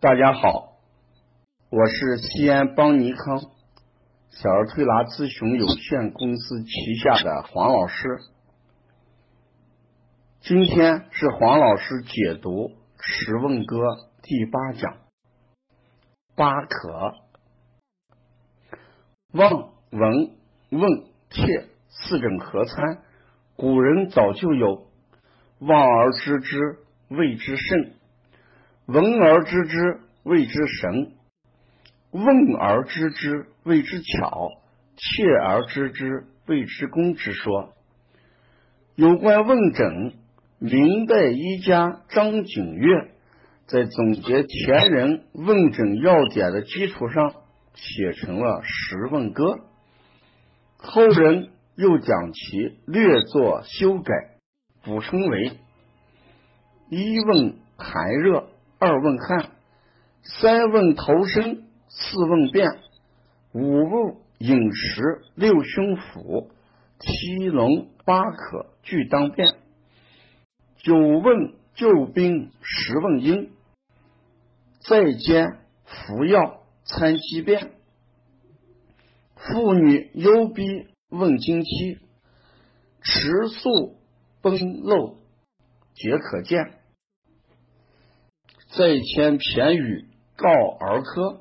大家好，我是西安邦尼康小儿推拿咨询有限公司旗下的黄老师。今天是黄老师解读《十问歌》第八讲，八可望、闻、问、切四诊合参。古人早就有望而知之谓之甚，闻而知之谓之神，问而知之谓之巧，切而知之谓之功之说。有关问诊，明代医家张景岳在总结前人问诊要点的基础上，写成了《十问歌》，后人。又将其略作修改，补充为：一问寒热，二问汗，三问头身，四问便，五问饮食，六胸腹，七龙八渴俱当便，九问救兵，十问应，再兼服药参机变，妇女忧逼。问经期，迟速崩漏皆可见。再添偏语告儿科，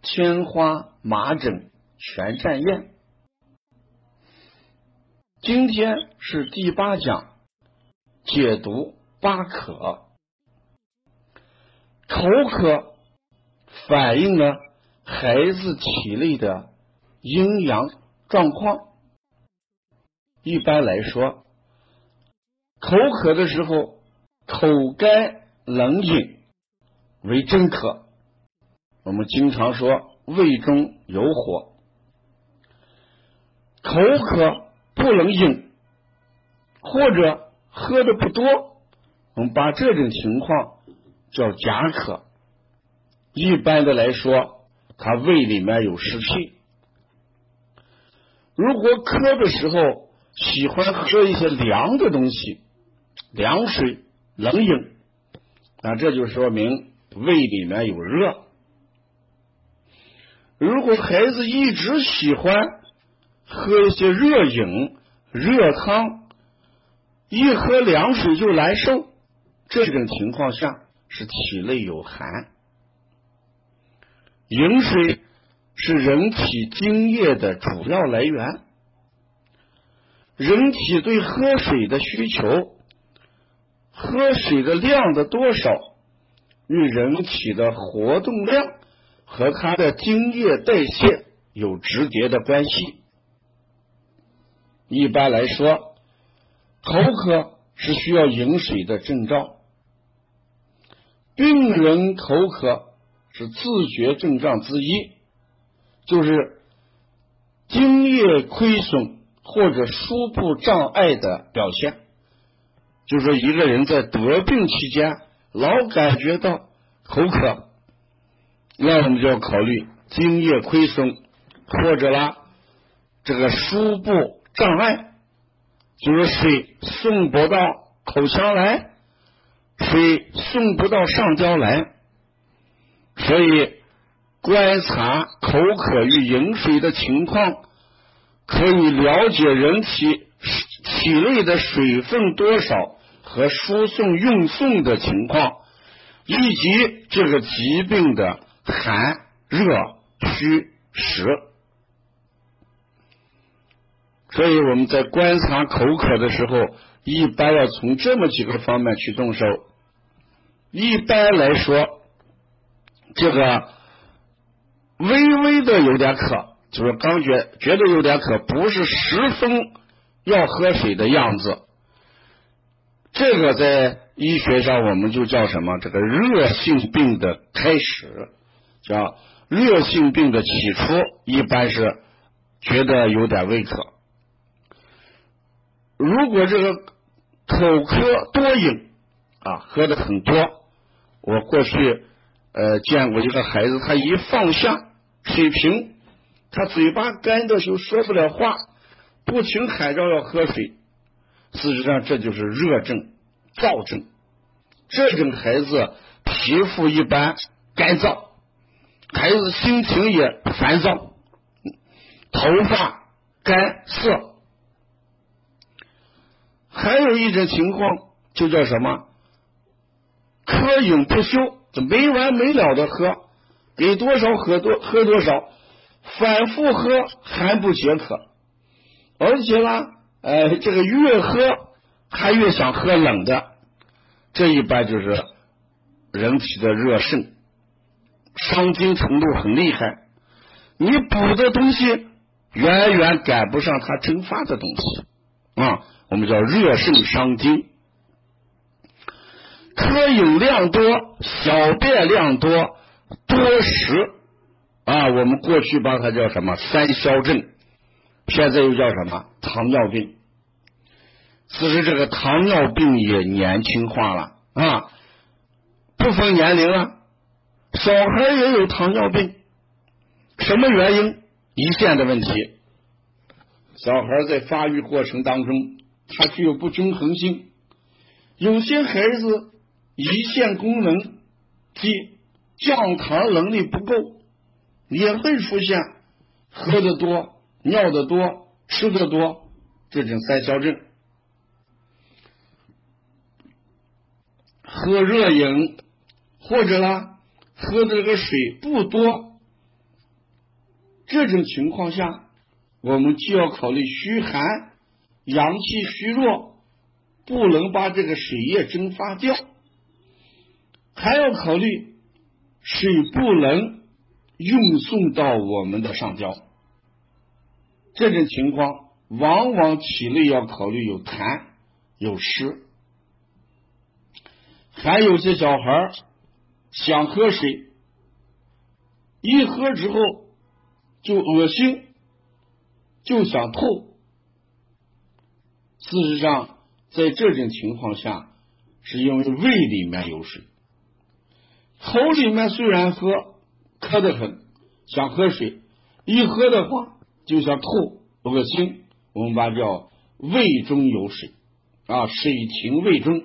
天花麻疹全占验。今天是第八讲，解读八渴。口渴反映了孩子体内的。阴阳状况，一般来说，口渴的时候，口干冷饮为真渴。我们经常说胃中有火，口渴不能饮，或者喝的不多，我们把这种情况叫假渴。一般的来说，他胃里面有湿气。如果渴的时候喜欢喝一些凉的东西，凉水、冷饮，那这就说明胃里面有热。如果孩子一直喜欢喝一些热饮、热汤，一喝凉水就难受，这种情况下是体内有寒。饮水。是人体津液的主要来源。人体对喝水的需求，喝水的量的多少，与人体的活动量和它的精液代谢有直接的关系。一般来说，口渴是需要饮水的征兆。病人口渴是自觉症状之一。就是精液亏损或者输布障碍的表现，就是说一个人在得病期间老感觉到口渴，那我们就要考虑津液亏损或者啦这个输布障碍，就是水送不到口腔来，水送不到上焦来，所以。观察口渴与饮水的情况，可以了解人体体内的水分多少和输送运送的情况，以及这个疾病的寒热虚实。所以我们在观察口渴的时候，一般要从这么几个方面去动手。一般来说，这个。微微的有点渴，就是刚觉觉得有点渴，不是十分要喝水的样子。这个在医学上我们就叫什么？这个热性病的开始，叫热性病的起初，一般是觉得有点胃渴。如果这个口渴多饮啊，喝的很多，我过去呃见过一个孩子，他一放下。水瓶，他嘴巴干的时候说不了话，不停喊着要喝水。事实上，这就是热症、燥症。这种孩子皮肤一般干燥，孩子心情也烦躁，头发干涩，还有一种情况就叫什么？渴饮不休，没完没了的喝，给多少喝多喝多少，反复喝还不解渴，而且呢，呃，这个越喝他越想喝冷的，这一般就是人体的热盛，伤津程度很厉害，你补的东西远远赶不上它蒸发的东西。啊，我们叫热盛伤津。喝饮量多，小便量多，多食。啊，我们过去把它叫什么？三消症，现在又叫什么？糖尿病。此时这个糖尿病也年轻化了啊，不分年龄了，小孩也有糖尿病，什么原因？胰腺的问题。小孩在发育过程当中，他具有不均衡性，有些孩子。胰腺功能及降糖能力不够，也会出现喝的多、尿的多、吃的多这种三消症。喝热饮或者呢，喝的这个水不多，这种情况下，我们就要考虑虚寒、阳气虚弱，不能把这个水液蒸发掉。还要考虑水不能运送到我们的上焦，这种情况往往体内要考虑有痰有湿，还有些小孩想喝水，一喝之后就恶心，就想吐。事实上，在这种情况下，是因为胃里面有水。口里面虽然喝，渴得很，想喝水，一喝的话就想吐，恶心。我们把叫胃中有水啊，水停胃中。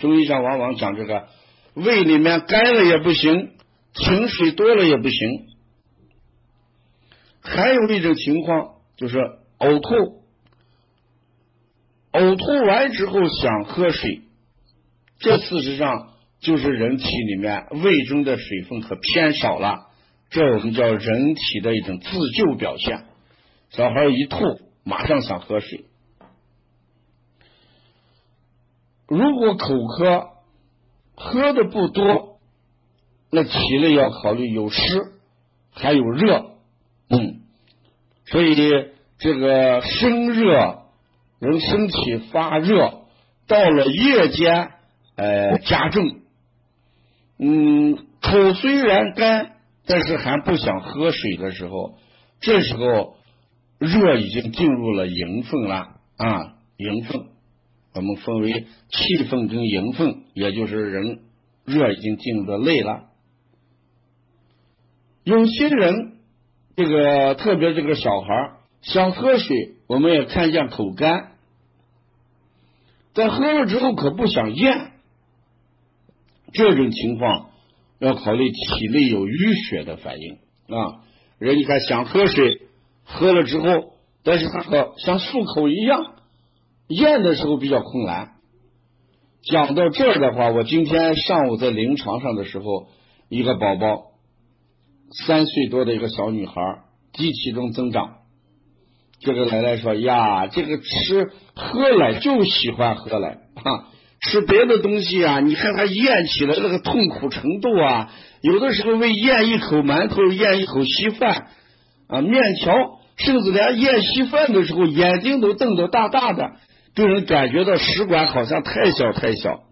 中医上往往讲这个胃里面干了也不行，停水多了也不行。还有一种情况就是呕吐，呕吐完之后想喝水，这事实上。就是人体里面胃中的水分可偏少了，这我们叫人体的一种自救表现。小孩一吐，马上想喝水。如果口渴，喝的不多，那体内要考虑有湿还有热，嗯，所以这个生热，人身体发热，到了夜间，呃，加重。嗯，口虽然干，但是还不想喝水的时候，这时候热已经进入了营分了啊，营分，我们分为气分跟营分，也就是人热已经进入的内了。有些人这个特别这个小孩想喝水，我们也看见口干，在喝了之后可不想咽。这种情况要考虑体内有淤血的反应啊。人你看想喝水，喝了之后，但是他和像漱口一样，咽的时候比较困难。讲到这儿的话，我今天上午在临床上的时候，一个宝宝三岁多的一个小女孩，机体中增长。这个奶奶说呀，这个吃喝奶就喜欢喝奶啊。吃别的东西啊，你看他咽起来那个痛苦程度啊，有的时候为咽一口馒头、咽一口稀饭啊、面条，甚至连咽稀饭的时候，眼睛都瞪得大大的，给人感觉到食管好像太小太小。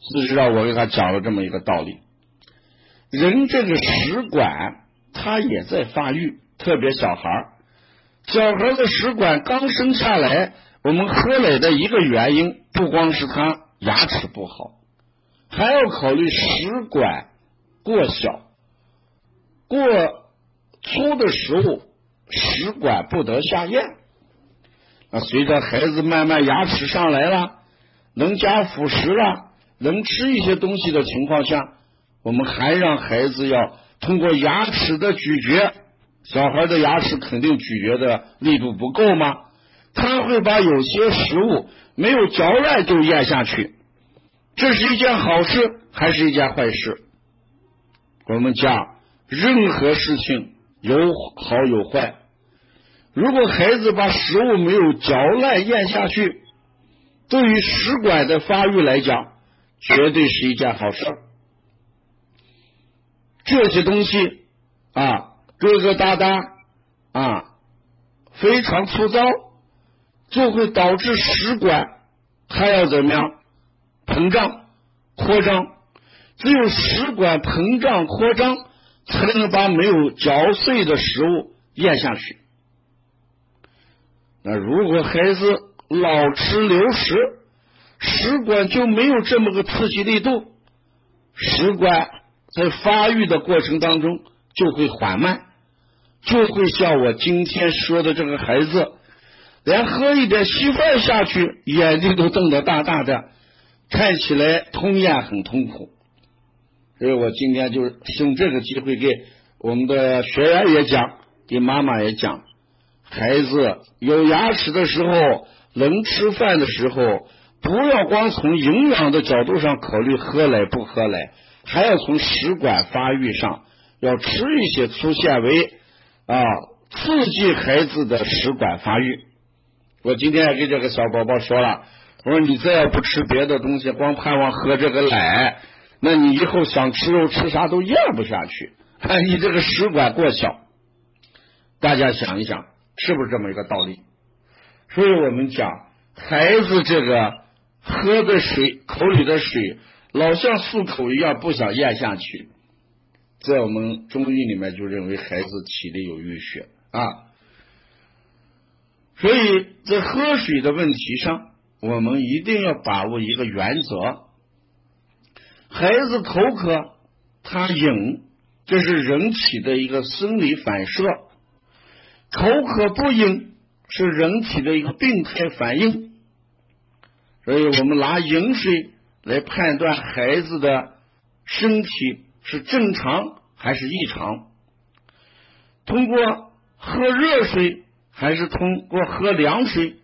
事实上，我给他讲了这么一个道理：人这个食管它也在发育，特别小孩小孩的食管刚生下来。我们喝奶的一个原因，不光是他牙齿不好，还要考虑食管过小、过粗的食物，食管不得下咽。随着孩子慢慢牙齿上来了，能加辅食了，能吃一些东西的情况下，我们还让孩子要通过牙齿的咀嚼，小孩的牙齿肯定咀嚼的力度不够吗？他会把有些食物没有嚼烂就咽下去，这是一件好事还是一件坏事？我们讲任何事情有好有坏，如果孩子把食物没有嚼烂咽下去，对于食管的发育来讲，绝对是一件好事。这些东西啊，疙疙瘩瘩啊，非常粗糙。就会导致食管它要怎么样膨胀扩张？只有食管膨胀扩张，才能把没有嚼碎的食物咽下去。那如果孩子老吃流食，食管就没有这么个刺激力度，食管在发育的过程当中就会缓慢，就会像我今天说的这个孩子。连喝一点稀饭下去，眼睛都瞪得大大的，看起来吞咽很痛苦。所以我今天就是用这个机会给我们的学员也讲，给妈妈也讲，孩子有牙齿的时候，能吃饭的时候，不要光从营养的角度上考虑喝奶不喝奶，还要从食管发育上，要吃一些粗纤维啊，刺激孩子的食管发育。我今天也给这个小宝宝说了，我说你再要不吃别的东西，光盼望喝这个奶，那你以后想吃肉吃啥都咽不下去，你这个食管过小。大家想一想，是不是这么一个道理？所以我们讲，孩子这个喝的水，口里的水老像漱口一样不想咽下去，在我们中医里面就认为孩子体内有淤血啊。所以在喝水的问题上，我们一定要把握一个原则：孩子口渴，他饮，这是人体的一个生理反射；口渴不饮，是人体的一个病态反应。所以我们拿饮水来判断孩子的身体是正常还是异常，通过喝热水。还是通过喝凉水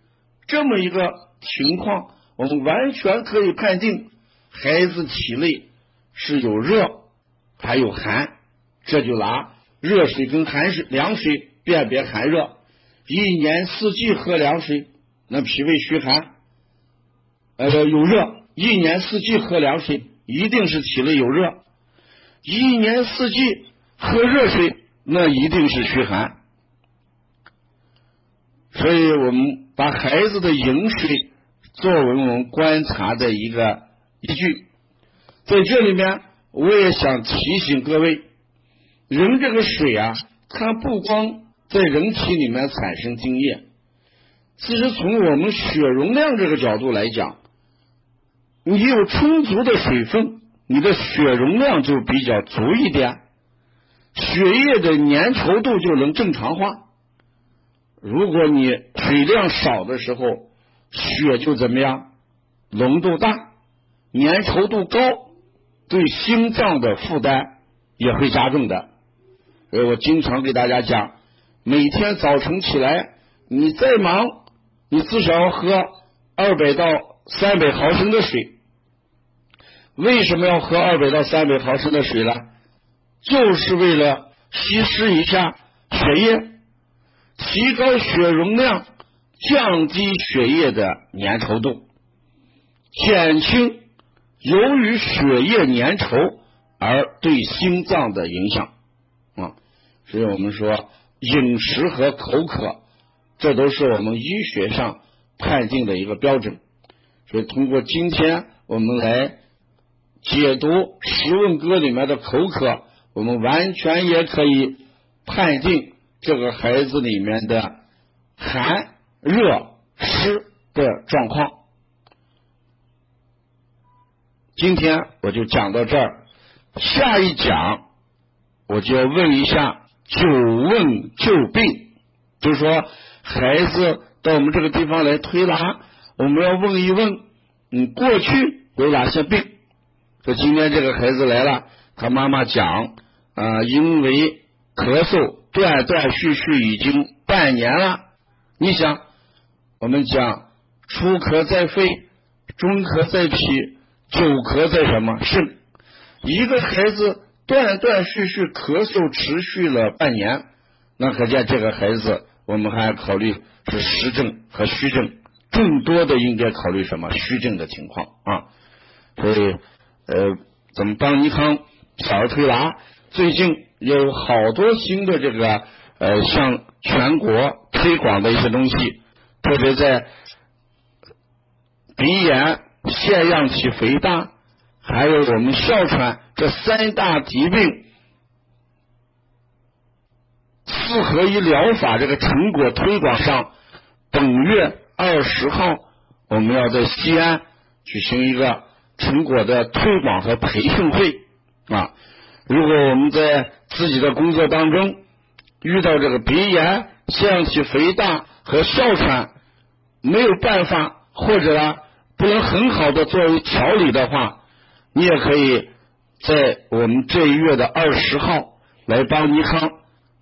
这么一个情况，我们完全可以判定孩子体内是有热还有寒。这就拿热水跟寒水、凉水辨别寒热。一年四季喝凉水，那脾胃虚寒，呃有热；一年四季喝凉水，一定是体内有热；一年四季喝热水，那一定是虚寒。所以我们把孩子的饮水作为我们观察的一个依据，在这里面我也想提醒各位，人这个水啊，它不光在人体里面产生精液，其实从我们血容量这个角度来讲，你有充足的水分，你的血容量就比较足一点，血液的粘稠度就能正常化。如果你水量少的时候，血就怎么样？浓度大，粘稠度高，对心脏的负担也会加重的。所以我经常给大家讲，每天早晨起来，你再忙，你至少要喝二百到三百毫升的水。为什么要喝二百到三百毫升的水呢？就是为了稀释一下血液。提高血容量，降低血液的粘稠度，减轻由于血液粘稠而对心脏的影响啊。所以我们说，饮食和口渴，这都是我们医学上判定的一个标准。所以，通过今天我们来解读《十问歌》里面的口渴，我们完全也可以判定。这个孩子里面的寒、热、湿的状况，今天我就讲到这儿。下一讲我就要问一下久问旧病，就是说孩子到我们这个地方来推拿，我们要问一问，你过去有哪些病？说今天这个孩子来了，他妈妈讲啊，因为咳嗽断断续续已经半年了。你想，我们讲初咳在肺，中咳在脾，久咳在什么肾？一个孩子断断续续咳嗽持续了半年，那可见这个孩子，我们还考虑是实症和虚症，更多的应该考虑什么虚症的情况啊？所以。呃，怎么帮尼康小儿推拿？最近有好多新的这个呃，向全国推广的一些东西，特别在鼻炎、腺样体肥大，还有我们哮喘这三大疾病四合一疗法这个成果推广上，本月二十号我们要在西安举行一个。成果的推广和培训会啊，如果我们在自己的工作当中遇到这个鼻炎、腺样体肥大和哮喘没有办法，或者呢不能很好的作为调理的话，你也可以在我们这一月的二十号来帮尼康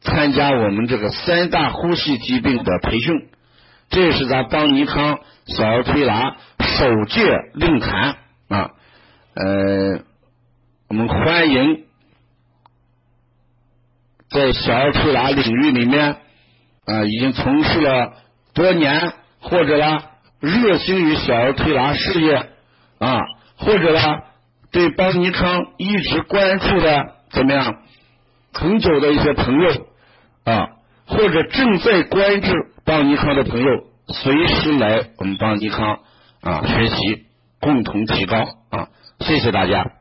参加我们这个三大呼吸疾病的培训，这是咱帮尼康小儿推拿首届论坛。啊，呃，我们欢迎在小儿推拿领域里面啊，已经从事了多年，或者呢热心于小儿推拿事业啊，或者呢对邦尼康一直关注的怎么样很久的一些朋友啊，或者正在关注邦尼康的朋友，随时来我们邦尼康啊学习。共同提高啊！谢谢大家。